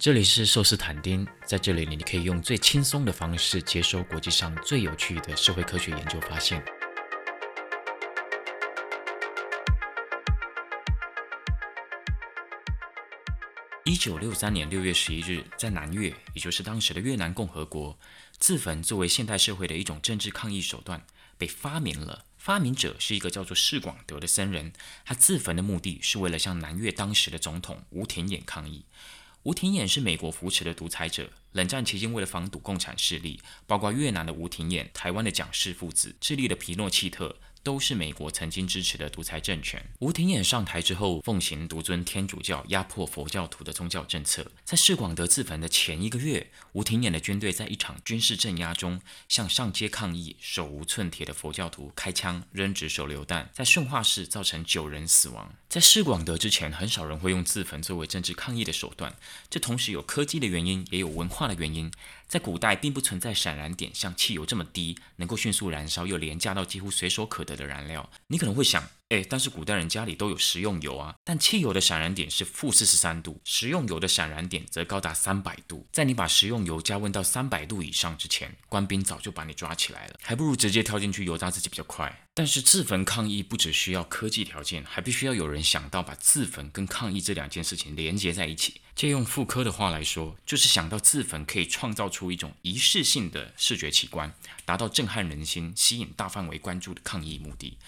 这里是寿司坦丁，在这里你可以用最轻松的方式接收国际上最有趣的社会科学研究发现。一九六三年六月十一日，在南越，也就是当时的越南共和国，自焚作为现代社会的一种政治抗议手段被发明了。发明者是一个叫做释广德的僧人，他自焚的目的是为了向南越当时的总统吴廷琰抗议。吴廷琰是美国扶持的独裁者，冷战期间为了防堵共产势力，包括越南的吴廷琰、台湾的蒋氏父子、智利的皮诺契特。都是美国曾经支持的独裁政权。吴廷琰上台之后，奉行独尊天主教、压迫佛教徒的宗教政策。在释广德自焚的前一个月，吴廷琰的军队在一场军事镇压中，向上街抗议、手无寸铁的佛教徒开枪、扔掷手榴弹，在顺化市造成九人死亡。在释广德之前，很少人会用自焚作为政治抗议的手段。这同时有科技的原因，也有文化的原因。在古代，并不存在闪燃点像汽油这么低，能够迅速燃烧又廉价到几乎随手可得的燃料。你可能会想。哎，但是古代人家里都有食用油啊，但汽油的闪燃点是负四十三度，食用油的闪燃点则高达三百度。在你把食用油加温到三百度以上之前，官兵早就把你抓起来了，还不如直接跳进去油炸自己比较快。但是自焚抗议不只需要科技条件，还必须要有人想到把自焚跟抗议这两件事情连接在一起。借用妇科的话来说，就是想到自焚可以创造出一种仪式性的视觉奇观，达到震撼人心、吸引大范围关注的抗议目的。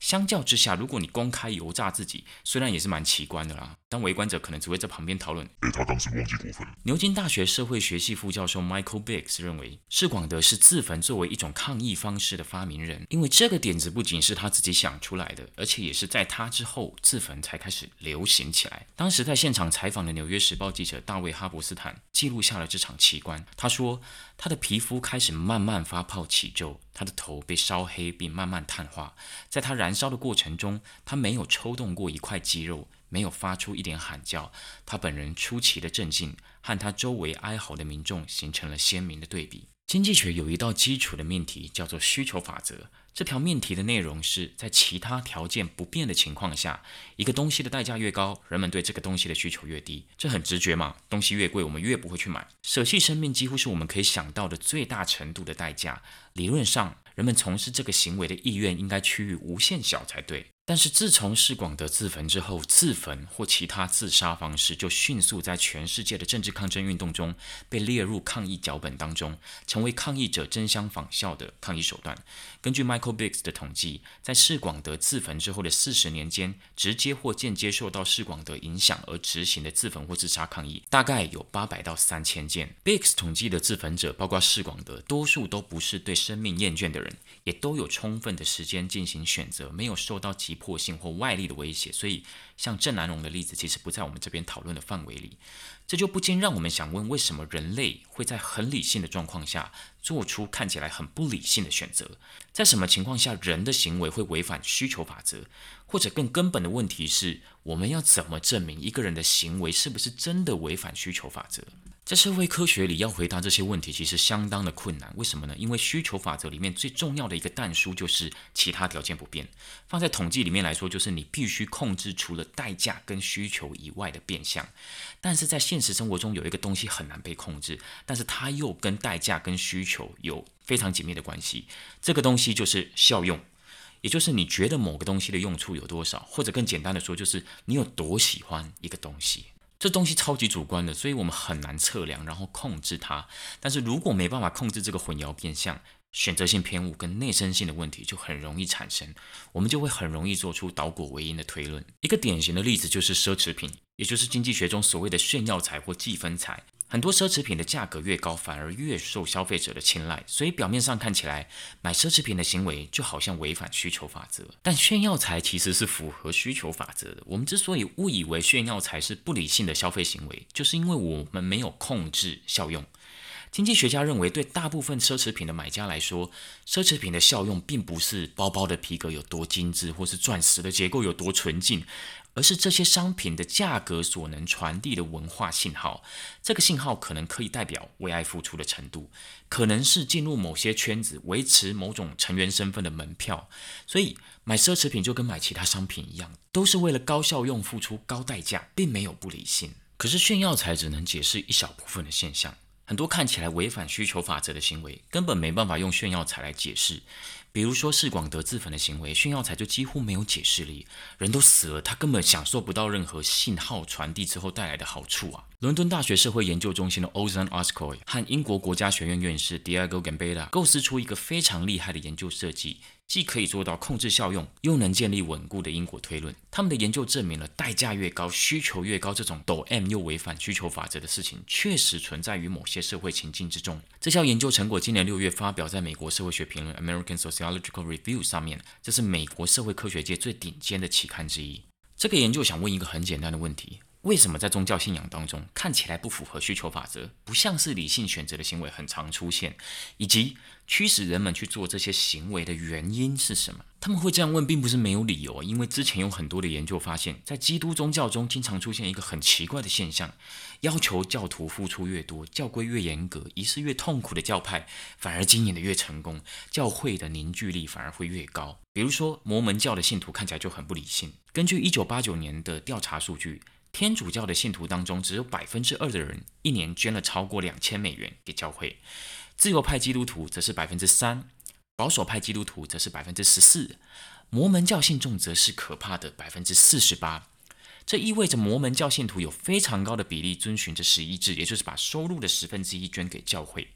相较之下，如果你公开油炸自己，虽然也是蛮奇观的啦，但围观者可能只会在旁边讨论。哎，他当时忘记过分。牛津大学社会学系副教授 Michael Biggs 认为，释广德是自焚作为一种抗议方式的发明人，因为这个点子不仅是他自己想出来的，而且也是在他之后自焚才开始流行起来。当时在现场采访的《纽约时报》记者大卫哈伯斯坦记录下了这场奇观。他说，他的皮肤开始慢慢发泡起皱。他的头被烧黑并慢慢碳化，在他燃烧的过程中，他没有抽动过一块肌肉，没有发出一点喊叫。他本人出奇的镇静，和他周围哀嚎的民众形成了鲜明的对比。经济学有一道基础的命题，叫做需求法则。这条命题的内容是在其他条件不变的情况下，一个东西的代价越高，人们对这个东西的需求越低。这很直觉嘛，东西越贵，我们越不会去买。舍弃生命几乎是我们可以想到的最大程度的代价。理论上，人们从事这个行为的意愿应该趋于无限小才对。但是自从释广德自焚之后，自焚或其他自杀方式就迅速在全世界的政治抗争运动中被列入抗议脚本当中，成为抗议者争相仿效的抗议手段。根据 Michael Biggs 的统计，在释广德自焚之后的四十年间，直接或间接受到释广德影响而执行的自焚或自杀抗议，大概有八百到三千件。Biggs 统计的自焚者，包括释广德，多数都不是对生命厌倦的人，也都有充分的时间进行选择，没有受到急。迫性或外力的威胁，所以像郑南榕的例子，其实不在我们这边讨论的范围里。这就不禁让我们想问：为什么人类会在很理性的状况下做出看起来很不理性的选择？在什么情况下人的行为会违反需求法则？或者更根本的问题是，我们要怎么证明一个人的行为是不是真的违反需求法则？在社会科学里，要回答这些问题其实相当的困难。为什么呢？因为需求法则里面最重要的一个但书就是其他条件不变。放在统计里面来说，就是你必须控制除了代价跟需求以外的变相。但是在现实生活中，有一个东西很难被控制，但是它又跟代价跟需求有非常紧密的关系。这个东西就是效用，也就是你觉得某个东西的用处有多少，或者更简单的说，就是你有多喜欢一个东西。这东西超级主观的，所以我们很难测量，然后控制它。但是如果没办法控制这个混淆变相、选择性偏误跟内生性的问题，就很容易产生，我们就会很容易做出倒果为因的推论。一个典型的例子就是奢侈品，也就是经济学中所谓的炫耀财或计分财。很多奢侈品的价格越高，反而越受消费者的青睐，所以表面上看起来买奢侈品的行为就好像违反需求法则。但炫耀财其实是符合需求法则的。我们之所以误以为炫耀财是不理性的消费行为，就是因为我们没有控制效用。经济学家认为，对大部分奢侈品的买家来说，奢侈品的效用并不是包包的皮革有多精致，或是钻石的结构有多纯净。而是这些商品的价格所能传递的文化信号，这个信号可能可以代表为爱付出的程度，可能是进入某些圈子、维持某种成员身份的门票。所以买奢侈品就跟买其他商品一样，都是为了高效用付出高代价，并没有不理性。可是炫耀才只能解释一小部分的现象，很多看起来违反需求法则的行为，根本没办法用炫耀才来解释。比如说是广德自焚的行为，炫耀才就几乎没有解释力。人都死了，他根本享受不到任何信号传递之后带来的好处啊！伦敦大学社会研究中心的 Ozan Oscoy 和英国国家学院院士 Diego Gambetta 构思出一个非常厉害的研究设计。既可以做到控制效用，又能建立稳固的因果推论。他们的研究证明了，代价越高，需求越高，这种抖 M 又违反需求法则的事情，确实存在于某些社会情境之中。这项研究成果今年六月发表在美国社会学评论 （American Sociological Review） 上面，这是美国社会科学界最顶尖的期刊之一。这个研究想问一个很简单的问题。为什么在宗教信仰当中看起来不符合需求法则、不像是理性选择的行为很常出现，以及驱使人们去做这些行为的原因是什么？他们会这样问，并不是没有理由，因为之前有很多的研究发现，在基督宗教中经常出现一个很奇怪的现象：要求教徒付出越多、教规越严格、仪式越痛苦的教派，反而经营的越成功，教会的凝聚力反而会越高。比如说，摩门教的信徒看起来就很不理性。根据一九八九年的调查数据。天主教的信徒当中，只有百分之二的人一年捐了超过两千美元给教会；自由派基督徒则是百分之三，保守派基督徒则是百分之十四，摩门教信众则是可怕的百分之四十八。这意味着摩门教信徒有非常高的比例遵循着十一制，也就是把收入的十分之一捐给教会。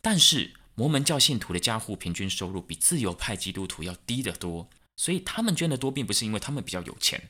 但是，摩门教信徒的家户平均收入比自由派基督徒要低得多。所以他们捐的多，并不是因为他们比较有钱。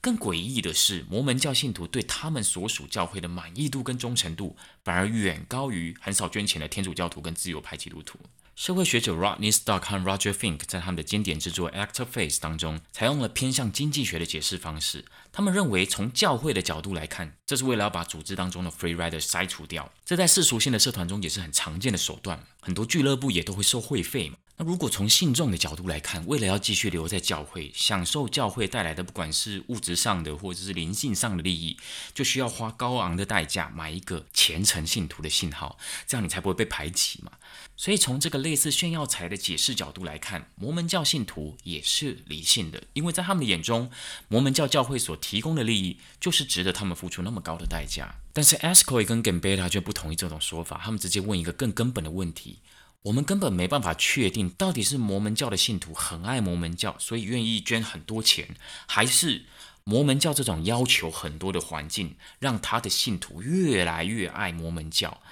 更诡异的是，摩门教信徒对他们所属教会的满意度跟忠诚度，反而远高于很少捐钱的天主教徒跟自由派基督徒。社会学者 Rodney Stark 和 Roger Fink 在他们的经典之作《Actor Face》当中，采用了偏向经济学的解释方式。他们认为，从教会的角度来看，这是为了要把组织当中的 Free Rider 筛除掉。这在世俗性的社团中也是很常见的手段。很多俱乐部也都会收会费嘛。那如果从信众的角度来看，为了要继续留在教会，享受教会带来的不管是物质上的或者是灵性上的利益，就需要花高昂的代价买一个虔诚信徒的信号，这样你才不会被排挤嘛。所以从这个类似炫耀财的解释角度来看，摩门教信徒也是理性的，因为在他们的眼中，摩门教教会所提供的利益就是值得他们付出那么高的代价。但是 Ascoy 跟 Gambetta 却不同意这种说法，他们直接问一个更根本的问题。我们根本没办法确定，到底是摩门教的信徒很爱摩门教，所以愿意捐很多钱，还是摩门教这种要求很多的环境，让他的信徒越来越爱摩门教。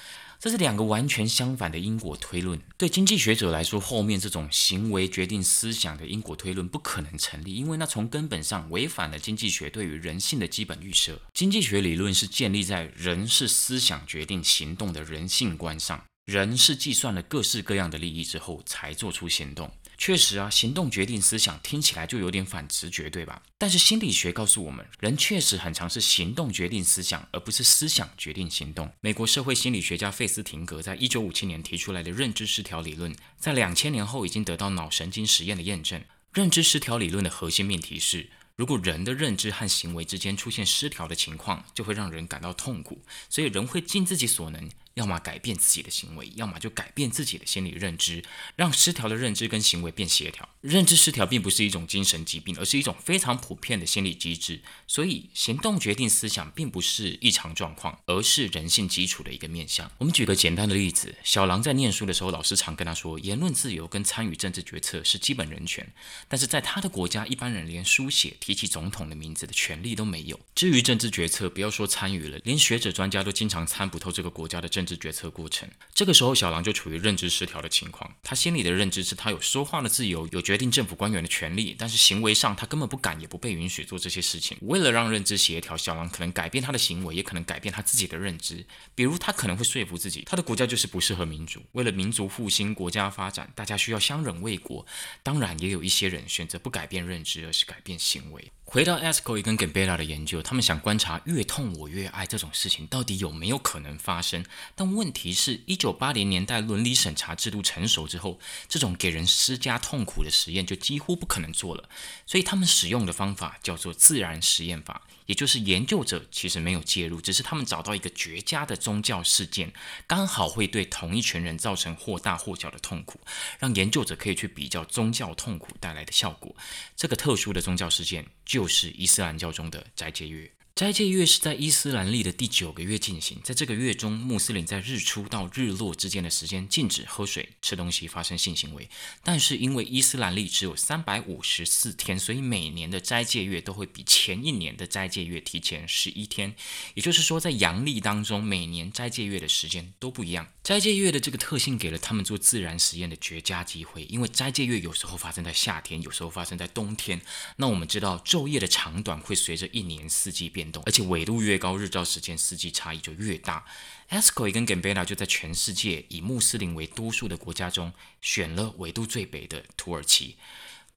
这是两个完全相反的因果推论。对经济学者来说，后面这种行为决定思想的因果推论不可能成立，因为那从根本上违反了经济学对于人性的基本预设。经济学理论是建立在人是思想决定行动的人性观上。人是计算了各式各样的利益之后才做出行动。确实啊，行动决定思想，听起来就有点反直觉，对吧？但是心理学告诉我们，人确实很常是行动决定思想，而不是思想决定行动。美国社会心理学家费斯廷格在一九五七年提出来的认知失调理论，在两千年后已经得到脑神经实验的验证。认知失调理论的核心命题是。如果人的认知和行为之间出现失调的情况，就会让人感到痛苦，所以人会尽自己所能，要么改变自己的行为，要么就改变自己的心理认知，让失调的认知跟行为变协调。认知失调并不是一种精神疾病，而是一种非常普遍的心理机制。所以，行动决定思想并不是异常状况，而是人性基础的一个面向。我们举个简单的例子：小狼在念书的时候，老师常跟他说，言论自由跟参与政治决策是基本人权。但是在他的国家，一般人连书写。提起总统的名字的权利都没有。至于政治决策，不要说参与了，连学者专家都经常参不透这个国家的政治决策过程。这个时候，小狼就处于认知失调的情况。他心里的认知是他有说话的自由，有决定政府官员的权利，但是行为上他根本不敢，也不被允许做这些事情。为了让认知协调，小狼可能改变他的行为，也可能改变他自己的认知。比如，他可能会说服自己，他的国家就是不适合民主。为了民族复兴、国家发展，大家需要相忍为国。当然，也有一些人选择不改变认知，而是改变行为。回到 a s c o 跟 Gambetta 的研究，他们想观察“越痛我越爱”这种事情到底有没有可能发生。但问题是，一九八零年代伦理审查制度成熟之后，这种给人施加痛苦的实验就几乎不可能做了。所以他们使用的方法叫做自然实验法。也就是研究者其实没有介入，只是他们找到一个绝佳的宗教事件，刚好会对同一群人造成或大或小的痛苦，让研究者可以去比较宗教痛苦带来的效果。这个特殊的宗教事件就就是伊斯兰教中的斋戒月。斋戒月是在伊斯兰历的第九个月进行，在这个月中，穆斯林在日出到日落之间的时间禁止喝水、吃东西、发生性行为。但是因为伊斯兰历只有三百五十四天，所以每年的斋戒月都会比前一年的斋戒月提前十一天。也就是说，在阳历当中，每年斋戒月的时间都不一样。斋戒月的这个特性给了他们做自然实验的绝佳机会，因为斋戒月有时候发生在夏天，有时候发生在冬天。那我们知道，昼夜的长短会随着一年四季变而且纬度越高，日照时间四季差异就越大。e s c o 跟 Gambela 就在全世界以穆斯林为多数的国家中，选了纬度最北的土耳其。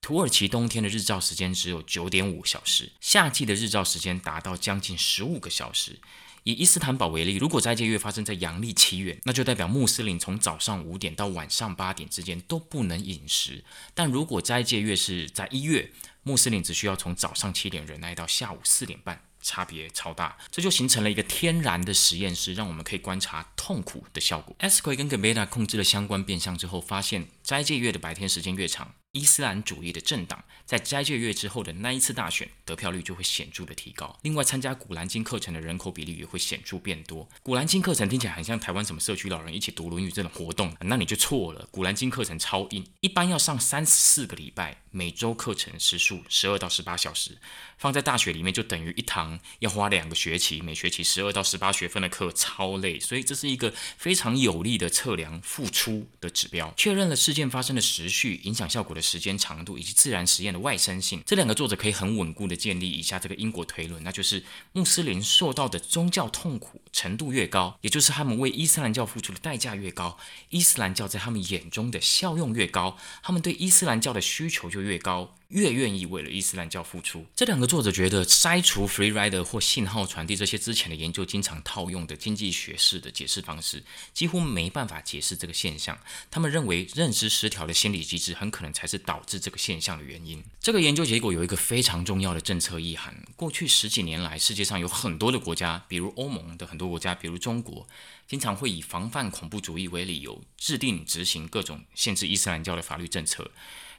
土耳其冬天的日照时间只有九点五小时，夏季的日照时间达到将近十五个小时。以伊斯坦堡为例，如果斋戒月发生在阳历七月，那就代表穆斯林从早上五点到晚上八点之间都不能饮食。但如果斋戒月是在一月，穆斯林只需要从早上七点忍耐到下午四点半，差别超大。这就形成了一个天然的实验室，让我们可以观察痛苦的效果。e s q u i 跟 Gambetta 控制了相关变相之后，发现斋戒月的白天时间越长。伊斯兰主义的政党在斋戒月之后的那一次大选得票率就会显著的提高。另外，参加古兰经课程的人口比例也会显著变多。古兰经课程听起来很像台湾什么社区老人一起读《论语》这种活动，那你就错了。古兰经课程超硬，一般要上三十四个礼拜，每周课程时数十二到十八小时，放在大学里面就等于一堂要花两个学期，每学期十二到十八学分的课，超累。所以这是一个非常有力的测量付出的指标，确认了事件发生的时序、影响效果的。时间长度以及自然实验的外生性，这两个作者可以很稳固的建立以下这个因果推论，那就是穆斯林受到的宗教痛苦程度越高，也就是他们为伊斯兰教付出的代价越高，伊斯兰教在他们眼中的效用越高，他们对伊斯兰教的需求就越高。越愿意为了伊斯兰教付出。这两个作者觉得，筛除 free rider 或信号传递这些之前的研究经常套用的经济学式的解释方式，几乎没办法解释这个现象。他们认为，认知失调的心理机制很可能才是导致这个现象的原因。这个研究结果有一个非常重要的政策意涵：过去十几年来，世界上有很多的国家，比如欧盟的很多国家，比如中国，经常会以防范恐怖主义为理由，制定执行各种限制伊斯兰教的法律政策。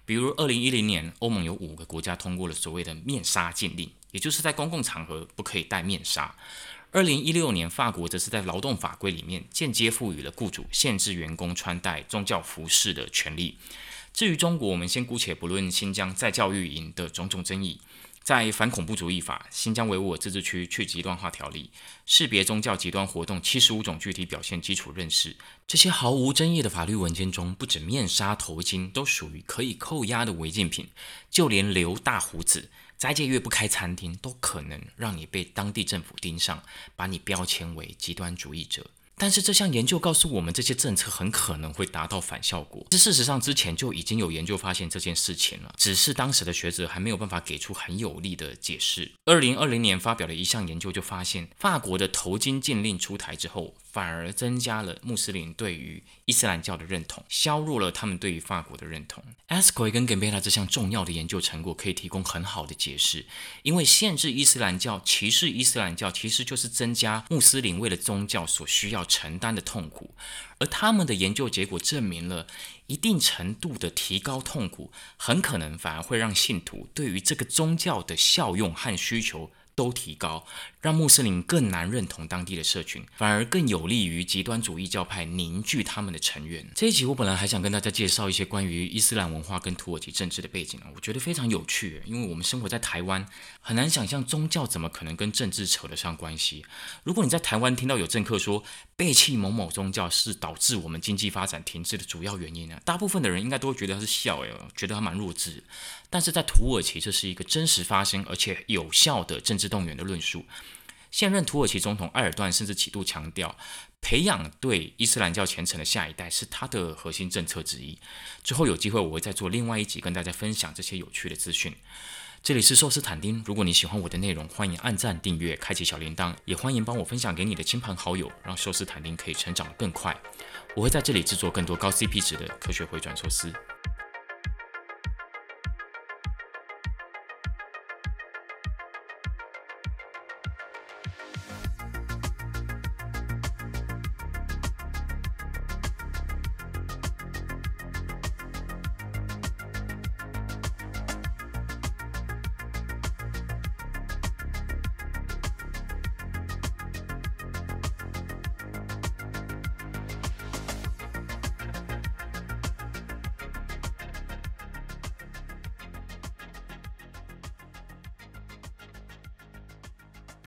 比如，二零一零年，欧盟有五个国家通过了所谓的面纱禁令，也就是在公共场合不可以戴面纱。二零一六年，法国则是在劳动法规里面间接赋予了雇主限制员工穿戴宗教服饰的权利。至于中国，我们先姑且不论新疆在教育营的种种争议。在反恐怖主义法、新疆维吾尔自治区去极端化条例、识别宗教极端活动七十五种具体表现基础认识这些毫无争议的法律文件中，不止面纱、头巾都属于可以扣押的违禁品，就连留大胡子、斋戒月不开餐厅，都可能让你被当地政府盯上，把你标签为极端主义者。但是这项研究告诉我们，这些政策很可能会达到反效果。这事实上之前就已经有研究发现这件事情了，只是当时的学者还没有办法给出很有力的解释。二零二零年发表的一项研究就发现，法国的头巾禁令出台之后。反而增加了穆斯林对于伊斯兰教的认同，削弱了他们对于法国的认同。a s q u i 跟 Gambetta 这项重要的研究成果可以提供很好的解释，因为限制伊斯兰教、歧视伊斯兰教，其实就是增加穆斯林为了宗教所需要承担的痛苦。而他们的研究结果证明了，一定程度的提高痛苦，很可能反而会让信徒对于这个宗教的效用和需求。都提高，让穆斯林更难认同当地的社群，反而更有利于极端主义教派凝聚他们的成员。这一集我本来还想跟大家介绍一些关于伊斯兰文化跟土耳其政治的背景啊，我觉得非常有趣，因为我们生活在台湾，很难想象宗教怎么可能跟政治扯得上关系。如果你在台湾听到有政客说背弃某某宗教是导致我们经济发展停滞的主要原因呢，大部分的人应该都会觉得他是笑诶，觉得他蛮弱智。但是在土耳其，这是一个真实发生而且有效的政治动员的论述。现任土耳其总统埃尔段甚至几度强调，培养对伊斯兰教虔诚的下一代是他的核心政策之一。之后有机会我会再做另外一集跟大家分享这些有趣的资讯。这里是寿司坦丁，如果你喜欢我的内容，欢迎按赞、订阅、开启小铃铛，也欢迎帮我分享给你的亲朋好友，让寿司坦丁可以成长得更快。我会在这里制作更多高 CP 值的科学回转寿司。